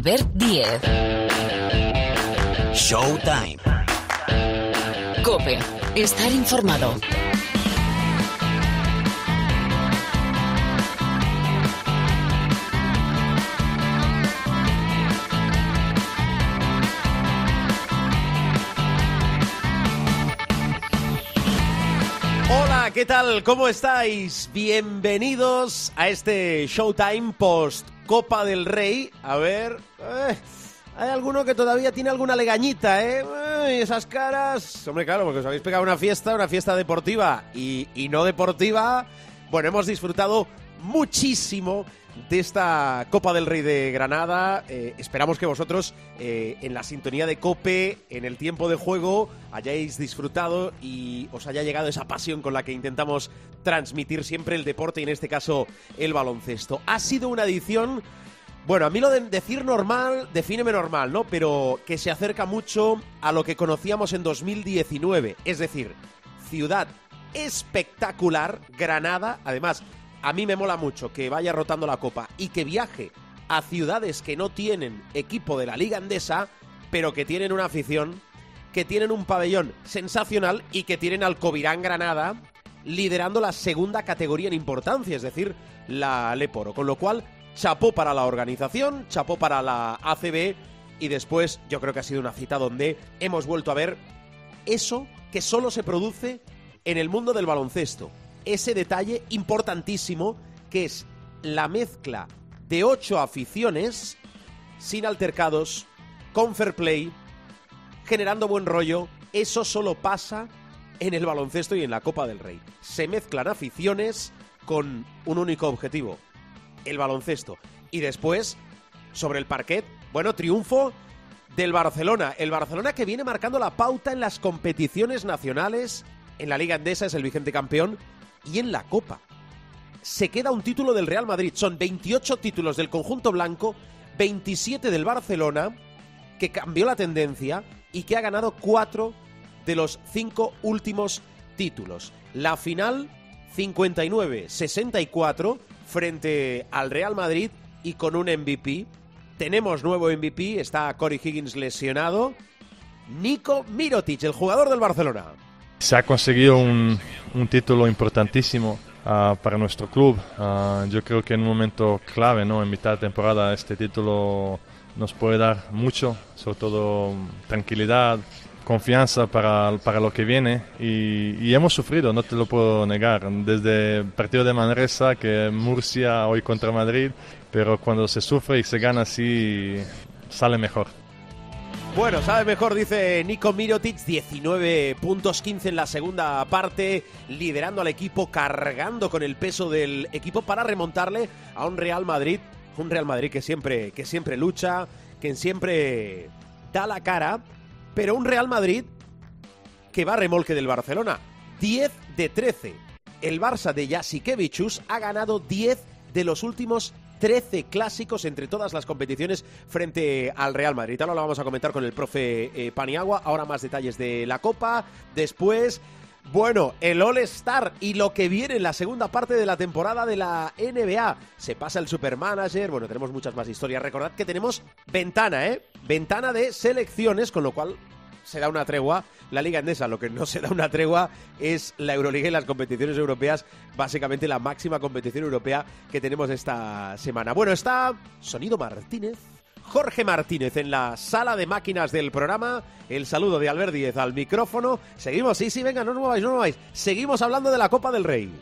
Albert Díez. Showtime. Cope. Estar informado. Hola, ¿qué tal? ¿Cómo estáis? Bienvenidos a este Showtime post Copa del Rey. A ver, eh, hay alguno que todavía tiene alguna legañita, ¿eh? Esas caras. Hombre, claro, porque os habéis pegado una fiesta, una fiesta deportiva y, y no deportiva. Bueno, hemos disfrutado muchísimo de esta Copa del Rey de Granada. Eh, esperamos que vosotros, eh, en la sintonía de Cope, en el tiempo de juego, hayáis disfrutado y os haya llegado esa pasión con la que intentamos transmitir siempre el deporte y en este caso el baloncesto. Ha sido una edición. Bueno, a mí lo de decir normal, defíneme normal, ¿no? Pero que se acerca mucho a lo que conocíamos en 2019. Es decir, ciudad espectacular, Granada, además a mí me mola mucho que vaya rotando la copa y que viaje a ciudades que no tienen equipo de la Liga Andesa, pero que tienen una afición, que tienen un pabellón sensacional y que tienen al Covirán Granada liderando la segunda categoría en importancia, es decir, la Leporo. Con lo cual, chapó para la organización, chapó para la ACB y después yo creo que ha sido una cita donde hemos vuelto a ver eso que solo se produce en el mundo del baloncesto ese detalle importantísimo que es la mezcla de ocho aficiones sin altercados, con fair play, generando buen rollo. Eso solo pasa en el baloncesto y en la Copa del Rey. Se mezclan aficiones con un único objetivo, el baloncesto. Y después, sobre el parquet, bueno, triunfo del Barcelona. El Barcelona que viene marcando la pauta en las competiciones nacionales. En la Liga Andesa es el vigente campeón y en la Copa. Se queda un título del Real Madrid. Son 28 títulos del conjunto blanco, 27 del Barcelona, que cambió la tendencia y que ha ganado 4 de los 5 últimos títulos. La final 59-64 frente al Real Madrid y con un MVP. Tenemos nuevo MVP, está Corey Higgins lesionado. Nico Mirotic, el jugador del Barcelona. Se ha conseguido un, un título importantísimo uh, para nuestro club. Uh, yo creo que en un momento clave, ¿no? en mitad de temporada, este título nos puede dar mucho, sobre todo tranquilidad, confianza para, para lo que viene y, y, hemos sufrido, no te lo puedo negar, desde el partido de Manresa, que Murcia hoy contra Madrid, pero cuando se sufre y se gana así, sale mejor. Bueno, sabe mejor, dice Nico Mirotic, 19 puntos, 15 en la segunda parte, liderando al equipo, cargando con el peso del equipo para remontarle a un Real Madrid, un Real Madrid que siempre, que siempre lucha, que siempre da la cara, pero un Real Madrid que va a remolque del Barcelona, 10 de 13. El Barça de Jasikevichus ha ganado 10 de los últimos 13 clásicos entre todas las competiciones frente al Real Madrid. Ahora lo vamos a comentar con el profe eh, Paniagua. Ahora más detalles de la Copa. Después, bueno, el All-Star y lo que viene en la segunda parte de la temporada de la NBA. Se pasa el Supermanager. Bueno, tenemos muchas más historias. Recordad que tenemos ventana, ¿eh? Ventana de selecciones, con lo cual se da una tregua la Liga Endesa. Lo que no se da una tregua es la Euroliga y las competiciones europeas, básicamente la máxima competición europea que tenemos esta semana. Bueno, está Sonido Martínez. Jorge Martínez en la sala de máquinas del programa. El saludo de Albert Díez al micrófono. Seguimos, sí, sí, venga, no os mováis, no os mováis. Seguimos hablando de la Copa del Rey.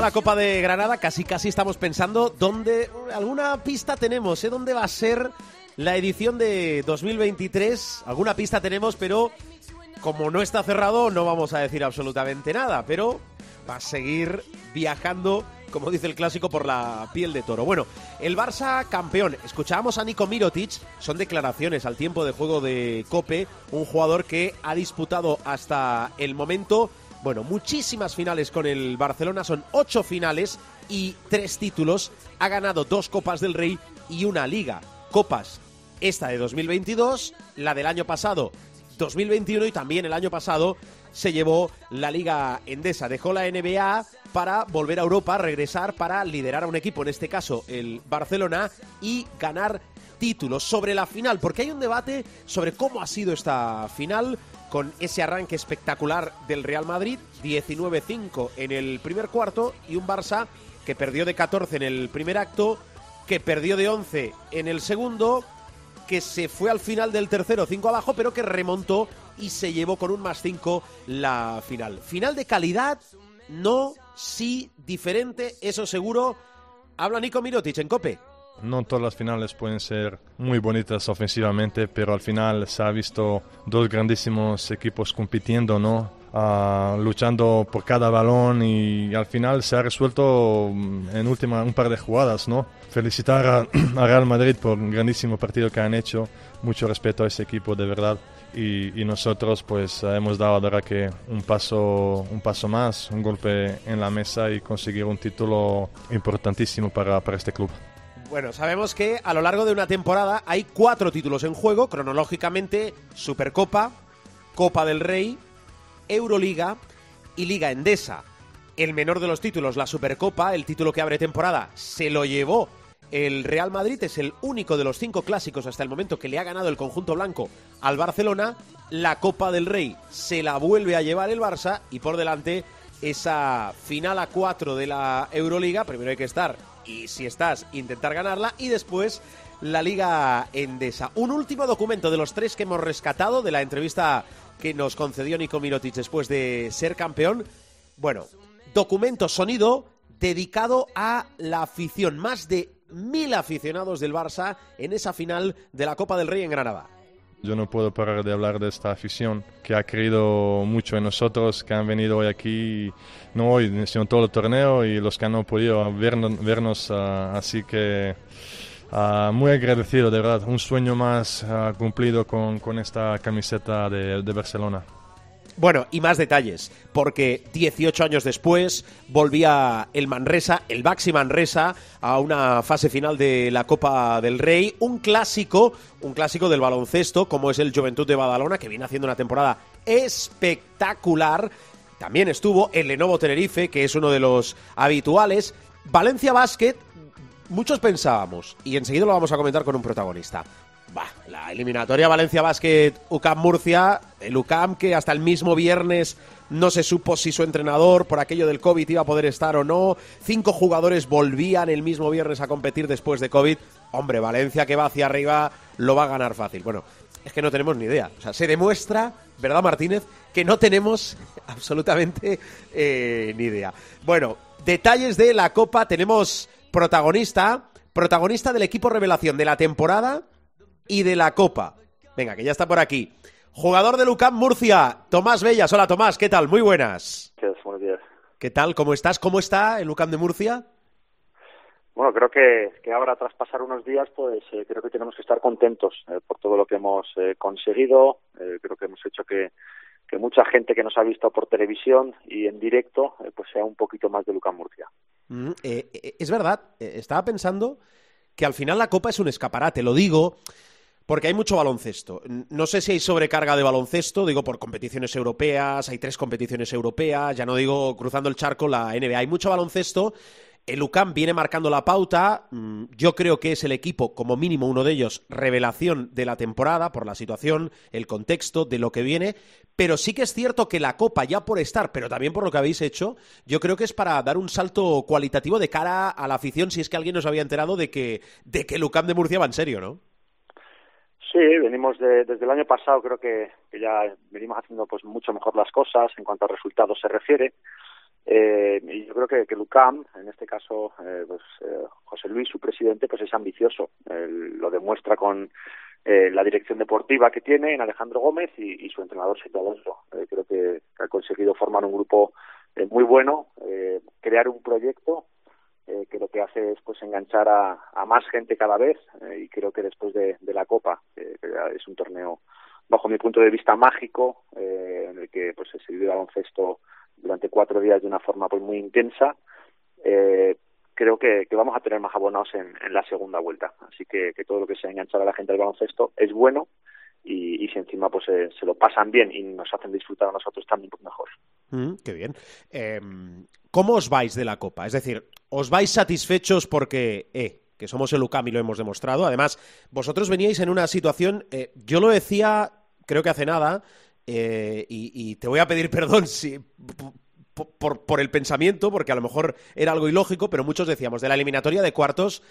La Copa de Granada, casi casi estamos pensando dónde, alguna pista tenemos, ¿eh? ¿Dónde va a ser la edición de 2023? Alguna pista tenemos, pero como no está cerrado no vamos a decir absolutamente nada, pero va a seguir viajando, como dice el clásico, por la piel de toro. Bueno, el Barça campeón. Escuchábamos a Nico Mirotic, son declaraciones al tiempo de juego de Cope, un jugador que ha disputado hasta el momento Bueno, muchísimas finales con el Barcelona, son ocho finales y tres títulos. Ha ganado dos Copas del Rey y una Liga. Copas, esta de 2022, la del año pasado 2021 y también el año pasado se llevó la Liga Endesa. Dejó la NBA para volver a Europa, regresar para liderar a un equipo, en este caso el Barcelona, y ganar títulos sobre la final, porque hay un debate sobre cómo ha sido esta final con ese arranque espectacular del Real Madrid, 19-5 en el primer cuarto y un Barça que perdió de 14 en el primer acto, que perdió de 11 en el segundo, que se fue al final del tercero 5 abajo, pero que remontó y se llevó con un más 5 la final. Final de calidad, no, sí, diferente, eso seguro. Habla Nico Mirotic en Cope. No todas las finales pueden ser muy bonitas ofensivamente, pero al final se ha visto dos grandísimos equipos compitiendo, ¿no? Ah, luchando por cada balón y al final se ha resuelto mm, en última un par de jugadas, ¿no? Felicitar a, a Real Madrid por un grandísimo partido que han hecho, mucho respeto a ese equipo de verdad y, y, nosotros pues hemos dado ahora que un paso, un paso más, un golpe en la mesa y conseguir un título importantísimo para, para este club. Bueno, sabemos que a lo largo de una temporada hay cuatro títulos en juego, cronológicamente Supercopa, Copa del Rey, Euroliga y Liga Endesa. El menor de los títulos, la Supercopa, el título que abre temporada, se lo llevó el Real Madrid, es el único de los cinco clásicos hasta el momento que le ha ganado el conjunto blanco al Barcelona. La Copa del Rey se la vuelve a llevar el Barça y por delante esa final a cuatro de la Euroliga. Primero hay que estar y si estás, intentar ganarla y después la Liga Endesa. Un último documento de los tres que hemos rescatado de la entrevista que nos concedió Nico Mirotic después de ser campeón. Bueno, documento sonido dedicado a la afición. Más de mil aficionados del Barça en esa final de la Copa del Rey en Granada. Yo no puedo parar de hablar de esta afición que ha creído mucho en nosotros, que han venido hoy aquí, no hoy, sino todo el torneo y los que no podido vernos, vernos uh, así que uh, muy agradecido, de verdad, un sueño más uh, cumplido con, con, esta camiseta de, de Barcelona. Bueno, y más detalles, porque 18 años después volvía el Manresa, el Baxi Manresa, a una fase final de la Copa del Rey, un clásico, un clásico del baloncesto, como es el Juventud de Badalona, que viene haciendo una temporada espectacular. También estuvo el Lenovo Tenerife, que es uno de los habituales. Valencia Basket, muchos pensábamos, y enseguida lo vamos a comentar con un protagonista. Bah, la eliminatoria Valencia Basket UCAM Murcia, el UCAM que hasta el mismo viernes no se supo si su entrenador por aquello del COVID iba a poder estar o no. Cinco jugadores volvían el mismo viernes a competir después de COVID. Hombre, Valencia que va hacia arriba lo va a ganar fácil. Bueno, es que no tenemos ni idea. O sea, se demuestra, ¿verdad Martínez? Que no tenemos absolutamente eh, ni idea. Bueno, detalles de la Copa. Tenemos protagonista, protagonista del equipo revelación de la temporada y de la Copa. Venga, que ya está por aquí. Jugador de Lucam Murcia, Tomás Bellas. Hola Tomás, ¿qué tal? Muy buenas. Gracias, buenos días. ¿Qué tal? ¿Cómo estás? ¿Cómo está el Lucam de Murcia? Bueno, creo que, que ahora tras pasar unos días, pues eh, creo que tenemos que estar contentos eh, por todo lo que hemos eh, conseguido. creo que hemos hecho que, que mucha gente que nos ha visto por televisión y en directo, pues sea un poquito más de Lucam Murcia. Mm, es verdad, estaba pensando que al final la Copa es un escaparate, lo digo porque hay mucho baloncesto. No sé si hay sobrecarga de baloncesto, digo por competiciones europeas, hay tres competiciones europeas, ya no digo cruzando el charco la NBA, hay mucho baloncesto. El UCAM viene marcando la pauta, yo creo que es el equipo, como mínimo uno de ellos, revelación de la temporada por la situación, el contexto, de lo que viene, pero sí que es cierto que la Copa, ya por estar, pero también por lo que habéis hecho, yo creo que es para dar un salto cualitativo de cara a la afición, si es que alguien nos había enterado de que, de que el UCAM de Murcia va en serio, ¿no? Sí, venimos de, desde el año pasado, creo que, que, ya venimos haciendo pues mucho mejor las cosas en cuanto a resultados se refiere. Eh, y yo creo que, que Lucam, en este caso, eh, pues eh, José Luis, su presidente, pues es ambicioso. Lo demuestra con eh, la dirección deportiva que tiene en Alejandro Gómez y, y su entrenador Sergio Alonso. Eh, creo que, ha conseguido formar un grupo eh, muy bueno, crear un proyecto eh, que lo que hace es pues enganchar a, a más gente cada vez eh, y creo que después de, la Copa, eh, que es un torneo bajo mi punto de vista mágico, eh, en el que pues se vive baloncesto durante cuatro días de una forma pues muy intensa, eh, creo que, vamos a tener más abonados en, la segunda vuelta. Así que, todo lo que sea enganchar a la gente del baloncesto es bueno y, si encima pues eh, se lo pasan bien y nos hacen disfrutar a nosotros también pues mejor. Mm, qué bien. Em, ¿Cómo os vais de la Copa? Es decir, ¿os vais satisfechos porque, eh, que somos el UCAM y lo hemos demostrado? Además, vosotros veníais en una situación, eh, yo lo decía, creo que hace nada, y, te voy a pedir perdón si, por, el pensamiento, porque a lo mejor era algo ilógico, pero muchos decíamos, de la eliminatoria de cuartos,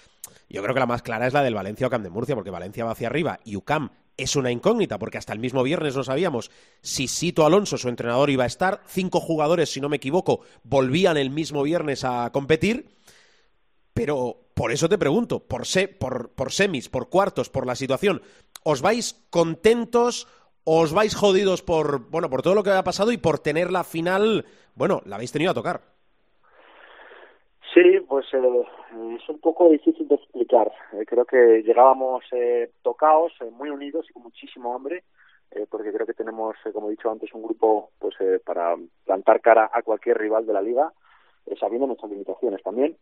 yo creo que la más clara es la del Valencia UCAM de Murcia, porque Valencia va hacia arriba y UCAM es una incógnita, porque hasta el mismo viernes no sabíamos si Sito Alonso, su entrenador, iba a estar. Cinco jugadores, si no me equivoco, volvían el mismo viernes a competir. Pero por eso te pregunto, por, por, por semis, por cuartos, por la situación, ¿os vais contentos os vais jodidos por, bueno, por todo lo que ha pasado y por tener la final, bueno, la habéis tenido a tocar. Sí, pues eh, es un poco difícil de explicar. Eh, creo que llegábamos eh, tocados, eh, muy unidos y con muchísimo hambre, porque creo que tenemos, como he dicho antes, un grupo pues para plantar cara a cualquier rival de la liga, sabiendo nuestras limitaciones también.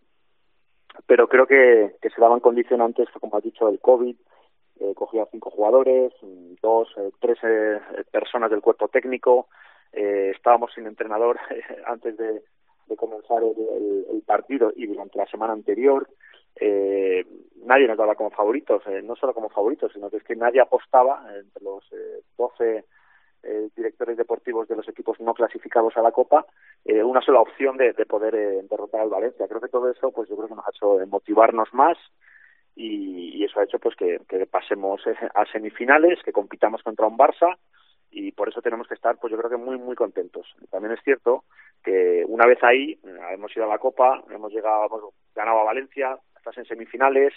Pero creo que, que se daban condicionantes, como has dicho, el COVID, eh, cogía cinco jugadores, dos, eh, tres eh, personas del cuerpo técnico, eh, estábamos sin entrenador antes de, de comenzar el, el, partido y durante la semana anterior. Eh, nadie nos daba como favoritos, eh, no solo como favoritos, sino que es que nadie apostaba entre los eh, 12 eh, directores deportivos de los equipos no clasificados a la Copa eh, una sola opción de, de poder eh, derrotar al Valencia. Creo que todo eso, pues yo creo que nos ha hecho motivarnos más, y, eso ha hecho pues que, pasemos a semifinales, que compitamos contra un Barça y por eso tenemos que estar pues yo creo que muy muy contentos. También es cierto que una vez ahí eh, hemos ido a la Copa, hemos llegado, hemos ganado a Valencia, estás en semifinales,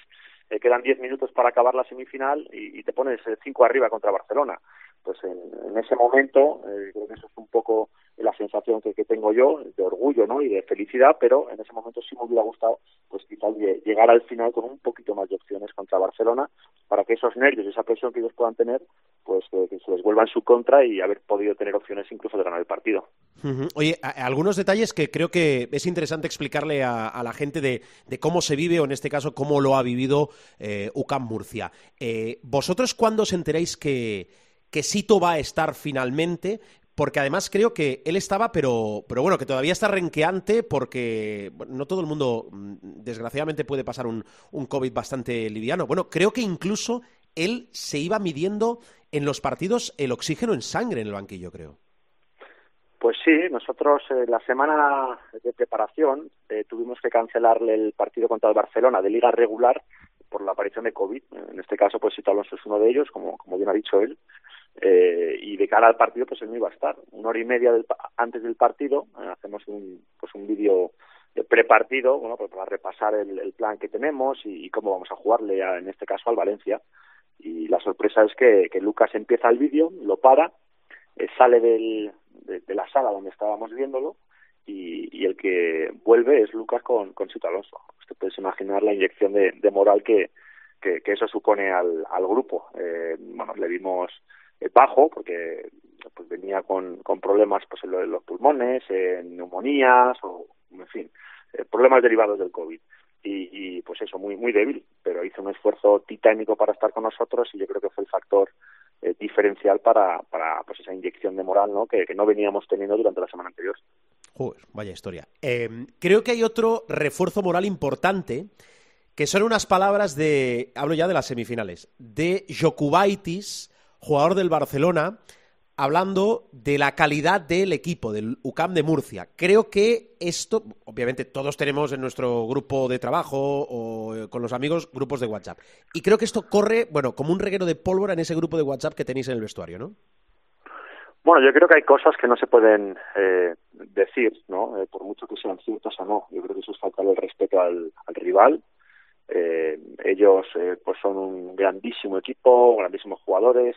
eh, quedan 10 minutos para acabar la semifinal y, te pones 5 arriba contra Barcelona. Pues en, ese momento, creo que eso es un poco la sensación que, tengo yo de orgullo ¿no? y de felicidad, pero en ese momento sí me hubiera gustado pues quizás llegar al final con un poquito más de opciones contra Barcelona para que esos nervios esa presión que ellos puedan tener pues que, se les vuelva en su contra y haber podido tener opciones incluso de ganar el partido. Oye, algunos detalles que creo que es interesante explicarle a, la gente de, cómo se vive o en este caso cómo lo ha vivido eh, UCAM Murcia. Eh, ¿Vosotros cuándo os enteráis que, que Sito va a estar finalmente? porque además creo que él estaba, pero, pero bueno, que todavía está renqueante porque no todo el mundo, mm, desgraciadamente, puede pasar un, un COVID bastante liviano. Bueno, creo que incluso él se iba midiendo en los partidos el oxígeno en sangre en el banquillo, creo. Pues sí, nosotros eh, la semana de preparación eh, tuvimos que cancelarle el partido contra el Barcelona de liga regular por la aparición de COVID. En este caso, pues Sito Alonso es uno de ellos, como, como bien ha dicho él. Eh, y de cara al partido pues él no iba a estar una hora y media del, antes del partido eh, hacemos un pues un vídeo prepartido bueno pues para repasar el, el plan que tenemos y, cómo vamos a jugarle en este caso al Valencia y la sorpresa es que, que Lucas empieza el vídeo lo para eh, sale del, de, la sala donde estábamos viéndolo y, y, el que vuelve es Lucas con, con Sito Alonso. Usted puede imaginar la inyección de, de moral que, que, que, eso supone al, al grupo. Eh, bueno, le vimos bajo porque pues venía con, con problemas pues en, los pulmones, en neumonías o en fin, eh, problemas derivados del COVID. Y, y, pues eso, muy muy débil, pero hizo un esfuerzo titánico para estar con nosotros y yo creo que fue el factor eh, diferencial para, para pues esa inyección de moral ¿no? Que, que no veníamos teniendo durante la semana anterior. Joder, vaya historia. Eh, creo que hay otro refuerzo moral importante que son unas palabras de, hablo ya de las semifinales, de Jokubaitis, jugador del Barcelona, hablando de la calidad del equipo, del UCAM de Murcia. Creo que esto, obviamente todos tenemos en nuestro grupo de trabajo o eh, con los amigos grupos de WhatsApp. Y creo que esto corre, bueno, como un reguero de pólvora en ese grupo de WhatsApp que tenéis en el vestuario, ¿no? Bueno, yo creo que hay cosas que no se pueden eh, decir, ¿no? Eh, por mucho que sean ciertas o no. Yo creo que eso es faltar el respeto al, al rival, eh, ellos eh, pues son un grandísimo equipo, grandísimos jugadores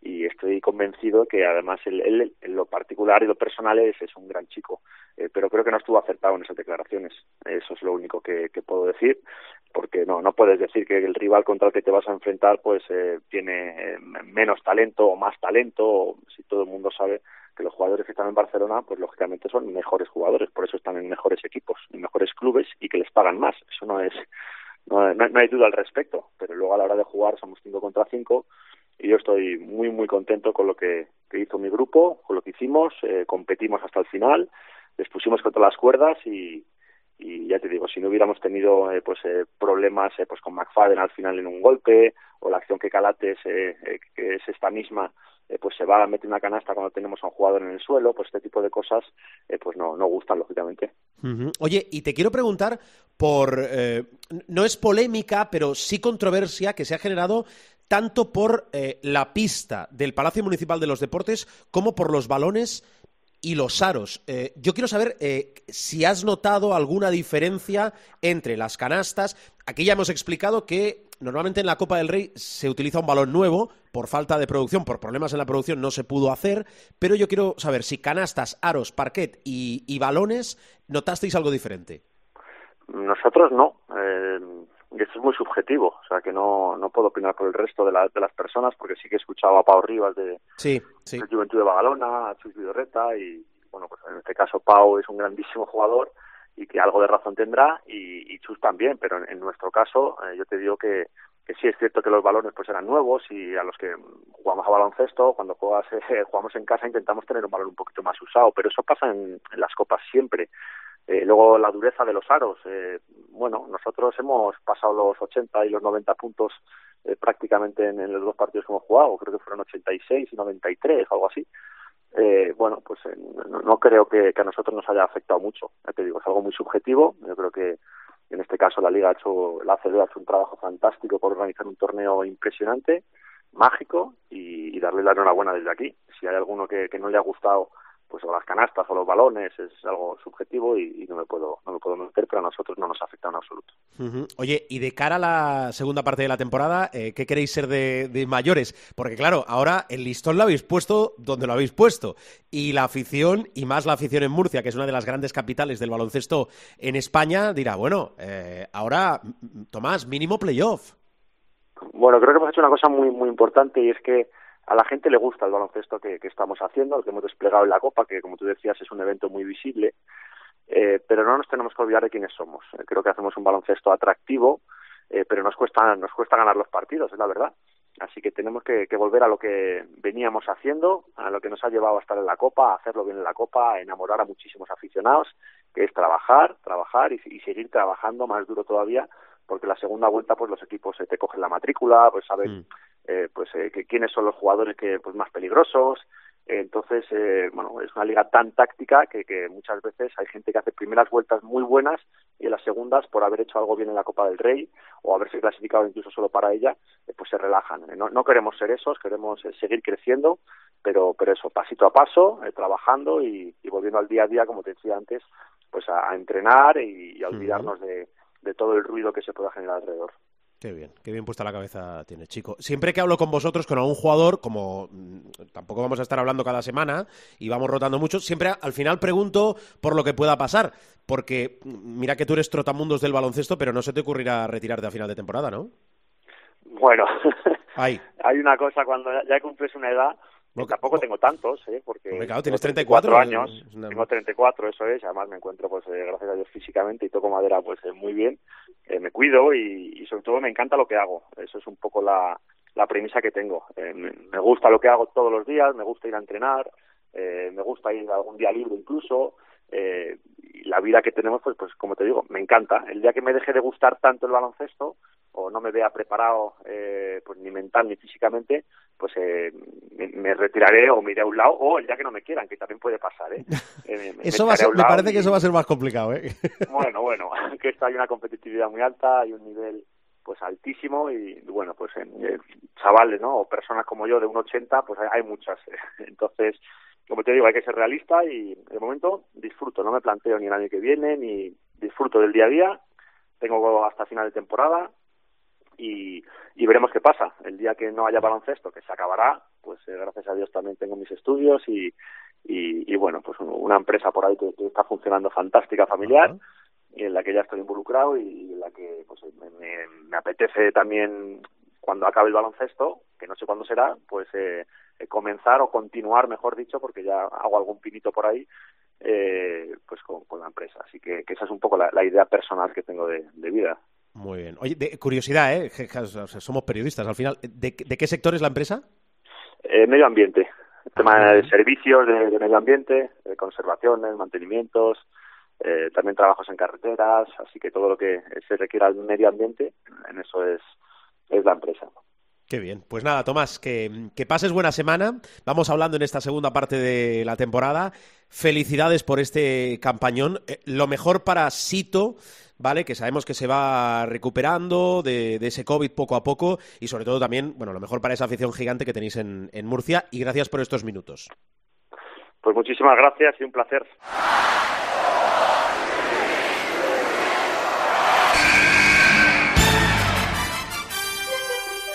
y estoy convencido que además él, en lo particular y lo personal es, es un gran chico, eh, pero creo que no estuvo acertado en esas declaraciones. Eso es lo único que, puedo decir, porque no no puedes decir que el rival contra el que te vas a enfrentar pues eh, tiene eh, menos talento o más talento, si todo el mundo sabe que los jugadores que están en Barcelona, pues lógicamente son mejores jugadores, por eso están en mejores equipos, en mejores clubes y que les pagan más. Eso no es, no, hay duda al respecto, pero luego a la hora de jugar somos 5 contra 5 y yo estoy muy, muy contento con lo que, hizo mi grupo, con lo que hicimos, eh, competimos hasta el final, les pusimos contra las cuerdas y, y ya te digo, si no hubiéramos tenido eh, pues eh, problemas eh, pues con McFadden al final en un golpe o la acción que Calates, que es esta misma, pues se va a meter una canasta cuando tenemos a un jugador en el suelo, pues este tipo de cosas pues no, no gustan, lógicamente. Oye, y te quiero preguntar por, no es polémica, pero sí controversia que se ha generado tanto por la pista del Palacio Municipal de los Deportes como por los balones y los aros. Eh, yo quiero saber eh, si has notado alguna diferencia entre las canastas. Aquí ya hemos explicado que normalmente en la Copa del Rey se utiliza un balón nuevo por falta de producción, por problemas en la producción no se pudo hacer, pero yo quiero saber si canastas, aros, parquet y, balones notasteis algo diferente. Nosotros no. Eh, y esto es muy subjetivo, o sea que no, no puedo opinar por el resto de, de las personas porque sí que he escuchado a Pau Rivas de, sí, sí. Juventud de Bagalona, a Chus Vidorreta y bueno, pues en este caso Pau es un grandísimo jugador y que algo de razón tendrá y, y Chus también, pero en, nuestro caso eh, yo te digo que, que sí es cierto que los balones pues eran nuevos y a los que jugamos a baloncesto, cuando juegas, eh, jugamos en casa intentamos tener un balón un poquito más usado, pero eso pasa en las copas siempre. Eh, luego la dureza de los aros. Eh, bueno, nosotros hemos pasado los 80 y los 90 puntos eh, prácticamente en, los dos partidos que hemos jugado. Creo que fueron 86 y 93, algo así. Eh, bueno, pues no, creo que, a nosotros nos haya afectado mucho. Ya te digo, es algo muy subjetivo. Yo creo que en este caso la Liga ha hecho, la ACB ha hecho un trabajo fantástico por organizar un torneo impresionante, mágico y, darle la enhorabuena desde aquí. Si hay alguno que no le ha gustado pues o las canastas o los balones es algo subjetivo y, no me puedo no me puedo meter pero a nosotros no nos afecta en absoluto. Oye y de cara a la segunda parte de la temporada eh, qué queréis ser de, mayores porque claro ahora el listón lo habéis puesto donde lo habéis puesto. Y la afición y más la afición en Murcia que es una de las grandes capitales del baloncesto en España dirá bueno eh, ahora Tomás mínimo playoff bueno creo que hemos hecho una cosa muy muy importante y es que a la gente le gusta el baloncesto que, estamos haciendo, el que hemos desplegado en la Copa, que como tú decías es un evento muy visible, eh, pero no nos tenemos que olvidar de quiénes somos. Eh, creo que hacemos un baloncesto atractivo, eh, pero nos cuesta, nos cuesta ganar los partidos, es la verdad. Así que tenemos que, volver a lo que veníamos haciendo, a lo que nos ha llevado a estar en la Copa, a hacerlo bien en la Copa, a enamorar a muchísimos aficionados, que es trabajar, trabajar y, seguir trabajando más duro todavía, porque la segunda vuelta pues los equipos te cogen la matrícula, pues saben... Mm eh, pues eh, que quiénes son los jugadores que pues más peligrosos. Entonces eh, bueno es una liga tan táctica que, que muchas veces hay gente que hace primeras vueltas muy buenas y en las segundas por haber hecho algo bien en la Copa del Rey o haberse clasificado incluso solo para ella eh, pues se relajan. No, no queremos ser esos queremos seguir creciendo pero pero eso pasito a paso trabajando y, y, volviendo al día a día como te decía antes pues a, entrenar y, a olvidarnos de, de todo el ruido que se pueda generar alrededor Qué bien, qué bien puesta la cabeza tiene, chico. Siempre que hablo con vosotros, con algún jugador, como mm, tampoco vamos a estar hablando cada semana y vamos rotando mucho, siempre al final pregunto por lo que pueda pasar. Porque mm, mira que tú eres trotamundos del baloncesto, pero no se te ocurrirá retirarte a final de temporada, ¿no? Bueno, hay una cosa, cuando ya cumples una edad, tampoco tengo tantos, ¿eh? Porque claro, tienes 34 años, tengo 34, eso es, además me encuentro, pues eh, gracias a Dios físicamente y toco madera, pues eh, muy bien, eh, me cuido y, sobre todo me encanta lo que hago, eso es un poco la, la premisa que tengo, me gusta lo que hago todos los días, me gusta ir a entrenar, me gusta ir algún día libre incluso, y la vida que tenemos, pues, pues como te digo, me encanta, el día que me deje de gustar tanto el baloncesto, o no me vea preparado eh, pues ni mental ni físicamente, pues eh, me, retiraré o me iré a un lado o el día que no me quieran, que también puede pasar. ¿eh? eh eso va a ser, me parece que eso va a ser más complicado. ¿eh? Bueno, bueno, que esto hay una competitividad muy alta, hay un nivel pues altísimo y bueno, pues en, chavales, ¿no? O personas como yo de un 80, pues hay, hay muchas. Entonces, como te digo, hay que ser realista y de momento disfruto, no me planteo ni el año que viene, ni disfruto del día a día. Tengo hasta final de temporada, y, y veremos qué pasa. El día que no haya baloncesto, que se acabará, pues eh, gracias a Dios también tengo mis estudios y, y, bueno, pues una empresa por ahí que, está funcionando fantástica, familiar, y en la que ya estoy involucrado y en la que pues me, me, apetece también cuando acabe el baloncesto, que no sé cuándo será, pues eh, comenzar o continuar, mejor dicho, porque ya hago algún pinito por ahí, eh, pues con, la empresa. Así que, esa es un poco la, idea personal que tengo de, vida. Muy bien. Oye, de curiosidad, ¿eh? somos periodistas al final. ¿De, qué sector es la empresa? Eh, medio ambiente. tema de servicios de, medio ambiente, de conservaciones, mantenimientos, eh, también trabajos en carreteras, así que todo lo que se requiera al medio ambiente, en eso es, es la empresa. Qué bien. Pues nada, Tomás, que, pases buena semana. Vamos hablando en esta segunda parte de la temporada. Felicidades por este campañón. Eh, lo mejor para Sito, ¿vale? Que sabemos que se va recuperando de, ese COVID poco a poco y sobre todo también, bueno, lo mejor para esa afición gigante que tenéis en, en Murcia y gracias por estos minutos. Pues muchísimas gracias y un placer.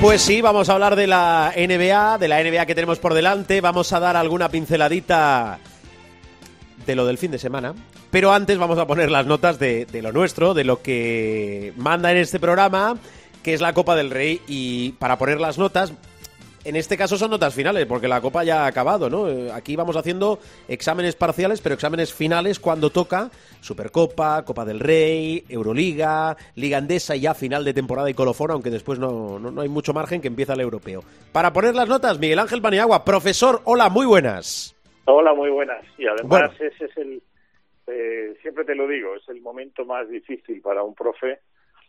Pues sí, vamos a hablar de la NBA, de la NBA que tenemos por delante. Vamos a dar alguna pinceladita de lo del fin de semana. Pero antes vamos a poner las notas de, lo nuestro, de lo que manda en este programa, que es la Copa del Rey. Y para poner las notas, en este caso son notas finales, porque la Copa ya ha acabado, ¿no? Eh, aquí vamos haciendo exámenes parciales, pero exámenes finales cuando toca Supercopa, Copa del Rey, Euroliga, Liga Andesa y ya final de temporada y colofón, aunque después no, no, hay mucho margen que empieza el europeo. Para poner las notas, Miguel Ángel Paniagua, profesor, hola, muy buenas. Hola, muy buenas. Y además ese es el, eh, siempre te lo digo, es el momento más difícil para un profe,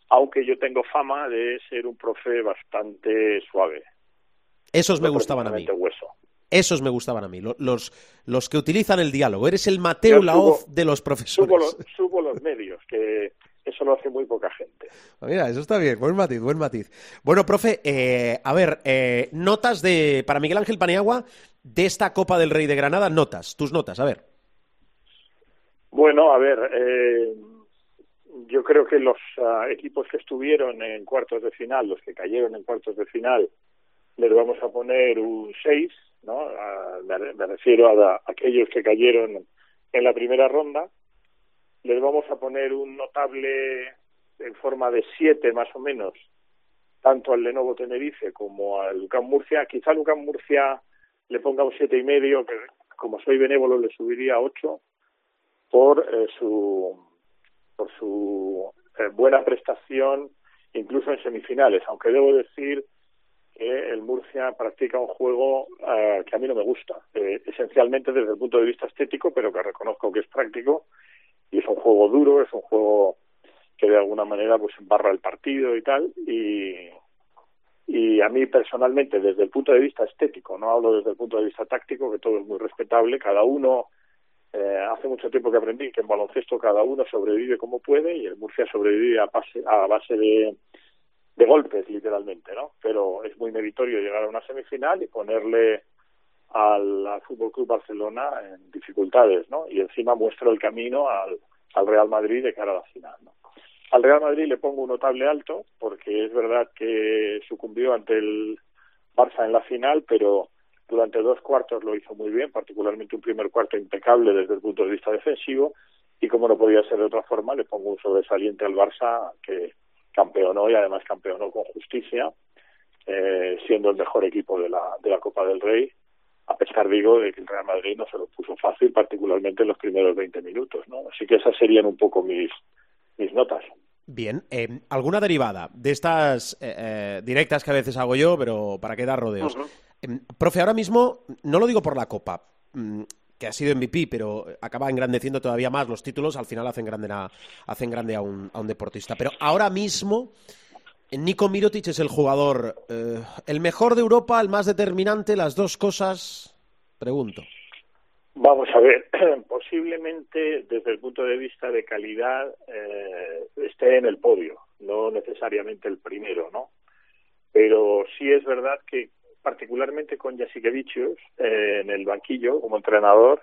aunque yo tengo fama de ser un profe bastante suave. Esos me gustaban a mí. Esos me gustaban a mí, los, los que utilizan el diálogo. Eres el Mateo Laoz de los profesores. Subo, los medios, que eso lo hace muy poca gente. Ah, mira, eso está bien, buen matiz, buen matiz. Bueno, profe, eh, a ver, eh, notas de para Miguel Ángel Paniagua de esta Copa del Rey de Granada, notas, tus notas, a ver. Bueno, a ver, eh, yo creo que los ah, equipos que estuvieron en cuartos de final, los que cayeron en cuartos de final, les vamos a poner un 6, ¿no? me, refiero a, aquellos que cayeron en la primera ronda. Les vamos a poner un notable en forma de 7 más o menos, tanto al Lenovo Tenerife como al Lucán Murcia. Quizá al Lucán Murcia le ponga un siete y medio, que como soy benévolo le subiría a 8 por eh, su por su eh, buena prestación incluso en semifinales, aunque debo decir que el Murcia practica un juego eh, que a mí no me gusta, eh, esencialmente desde el punto de vista estético, pero que reconozco que es práctico y es un juego duro, es un juego que de alguna manera pues embarra el partido y tal y a mí personalmente desde el punto de vista estético, no hablo desde el punto de vista táctico, que todo es muy respetable, cada uno eh, hace mucho tiempo que aprendí que en baloncesto cada uno sobrevive como puede y el Murcia sobrevive a, a base de de golpes literalmente, ¿no? Pero es muy meritorio llegar a una semifinal y ponerle al, Fútbol Club Barcelona en dificultades, ¿no? Y encima muestra el camino al, al Real Madrid de cara a la final, ¿no? Al Real Madrid le pongo un notable alto porque es verdad que sucumbió ante el Barça en la final, pero durante dos cuartos lo hizo muy bien, particularmente un primer cuarto impecable desde el punto de vista defensivo y como no podía ser de otra forma le pongo un sobresaliente al Barça que campeonó y además campeonó con justicia, eh, siendo el mejor equipo de la, de la Copa del Rey, a pesar, digo, de que el Real Madrid no se lo puso fácil, particularmente en los primeros 20 minutos, ¿no? Así que esas serían un poco mis, mis notas. Bien, eh, ¿alguna derivada de estas eh, directas que a veces hago yo, pero para qué dar rodeos? profe, ahora mismo, no lo digo por la Copa, mm, que ha sido MVP, pero acaba engrandeciendo todavía más los títulos, al final hacen grande a, hacen grande a, un, a un deportista. Pero ahora mismo, Nico Mirotic es el jugador, eh, el mejor de Europa, el más determinante, las dos cosas, pregunto. Vamos a ver, posiblemente desde el punto de vista de calidad eh, esté en el podio, no necesariamente el primero, ¿no? Pero sí es verdad que particularmente con Jasikevicius eh, en el banquillo como entrenador,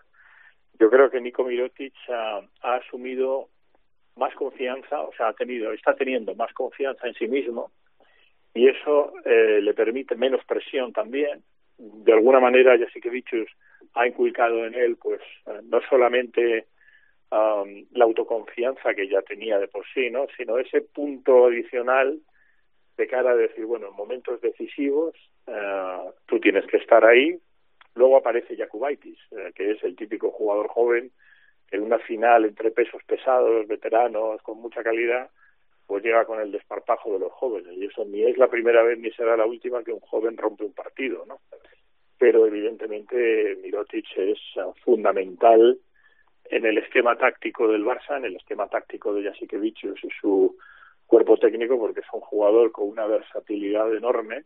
yo creo que Nico Mirotic ha, asumido más confianza, o sea, ha tenido, está teniendo más confianza en sí mismo y eso eh, le permite menos presión también. De alguna manera, Jasikevichus ha inculcado en él, pues, eh, no solamente um, la autoconfianza que ya tenía de por sí, ¿no? Sino ese punto adicional de cara a decir, bueno, en momentos decisivos uh, tú tienes que estar ahí. Luego aparece Jakubaitis, uh, que es el típico jugador joven en una final entre pesos pesados, veteranos, con mucha calidad, pues llega con el desparpajo de los jóvenes. Y eso ni es la primera vez ni será la última que un joven rompe un partido, ¿no? Pero evidentemente Mirotic es uh, fundamental en el esquema táctico del Barça, en el esquema táctico de Jasikevichus y su cuerpo técnico, porque es un jugador con una versatilidad enorme.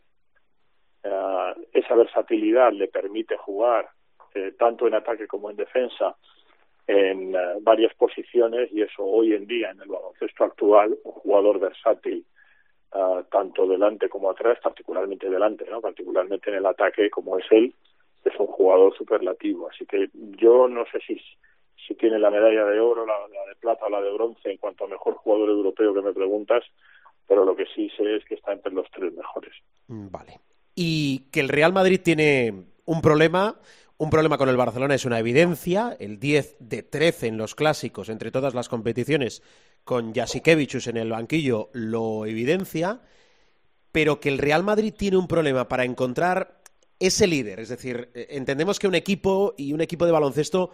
Uh, esa versatilidad le permite jugar eh, tanto en ataque como en defensa en uh, varias posiciones y eso hoy en día en el baloncesto actual, un jugador versátil uh, tanto delante como atrás, particularmente delante, ¿no? particularmente en el ataque como es él, es un jugador superlativo. Así que yo no sé si, si tiene la medalla de oro, la, de plata o la de bronce en cuanto a mejor jugador europeo que me preguntas, pero lo que sí sé es que está entre los tres mejores. Mm, vale. Y que el Real Madrid tiene un problema un problema con el Barcelona es una evidencia, el 10 de 13 en los clásicos entre todas las competiciones con Jasikevichus en el banquillo lo evidencia, pero que el Real Madrid tiene un problema para encontrar ese líder, es decir, eh, entendemos que un equipo y un equipo de baloncesto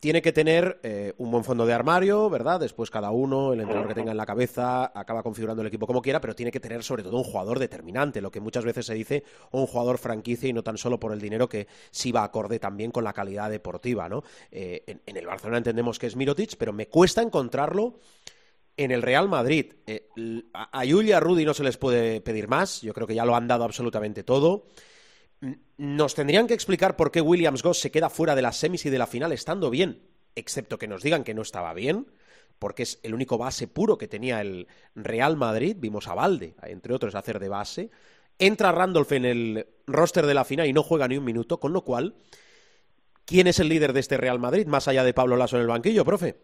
tiene que tener eh, un buen fondo de armario, ¿verdad? Después cada uno, el entrenador que tenga en la cabeza, acaba configurando el equipo como quiera, pero tiene que tener sobre todo un jugador determinante, lo que muchas veces se dice, un jugador franquicia y no tan solo por el dinero que sí va acorde también con la calidad deportiva, ¿no? Eh, en, el Barcelona entendemos que es Mirotic, pero me cuesta encontrarlo en el Real Madrid. Eh, a Yulia y a Rudy no se les puede pedir más, yo creo que ya lo han dado absolutamente todo. Nos tendrían que explicar por qué Williams Goss se queda fuera de las semis y de la final estando bien, excepto que nos digan que no estaba bien, porque es el único base puro que tenía el Real Madrid. Vimos a Valde, entre otros, hacer de base. Entra Randolph en el roster de la final y no juega ni un minuto, con lo cual, ¿quién es el líder de este Real Madrid, más allá de Pablo Lasso en el banquillo, profe?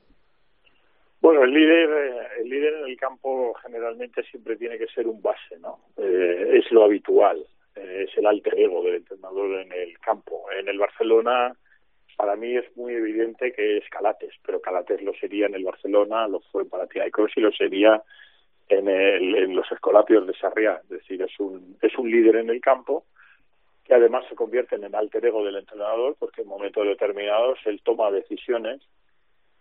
Bueno, el líder, eh, el líder en el campo generalmente siempre tiene que ser un base, ¿no? Eh, es lo habitual eh, es el alter ego del entrenador en el campo. En el Barcelona, para mí es muy evidente que es Calates, pero Calates lo sería en el Barcelona, lo fue en Panathinaikos y lo sería en, el, en los Escolapios de Sarriá. Es decir, es un, es un líder en el campo que además se convierte en el alter ego del entrenador porque en momentos determinados él toma decisiones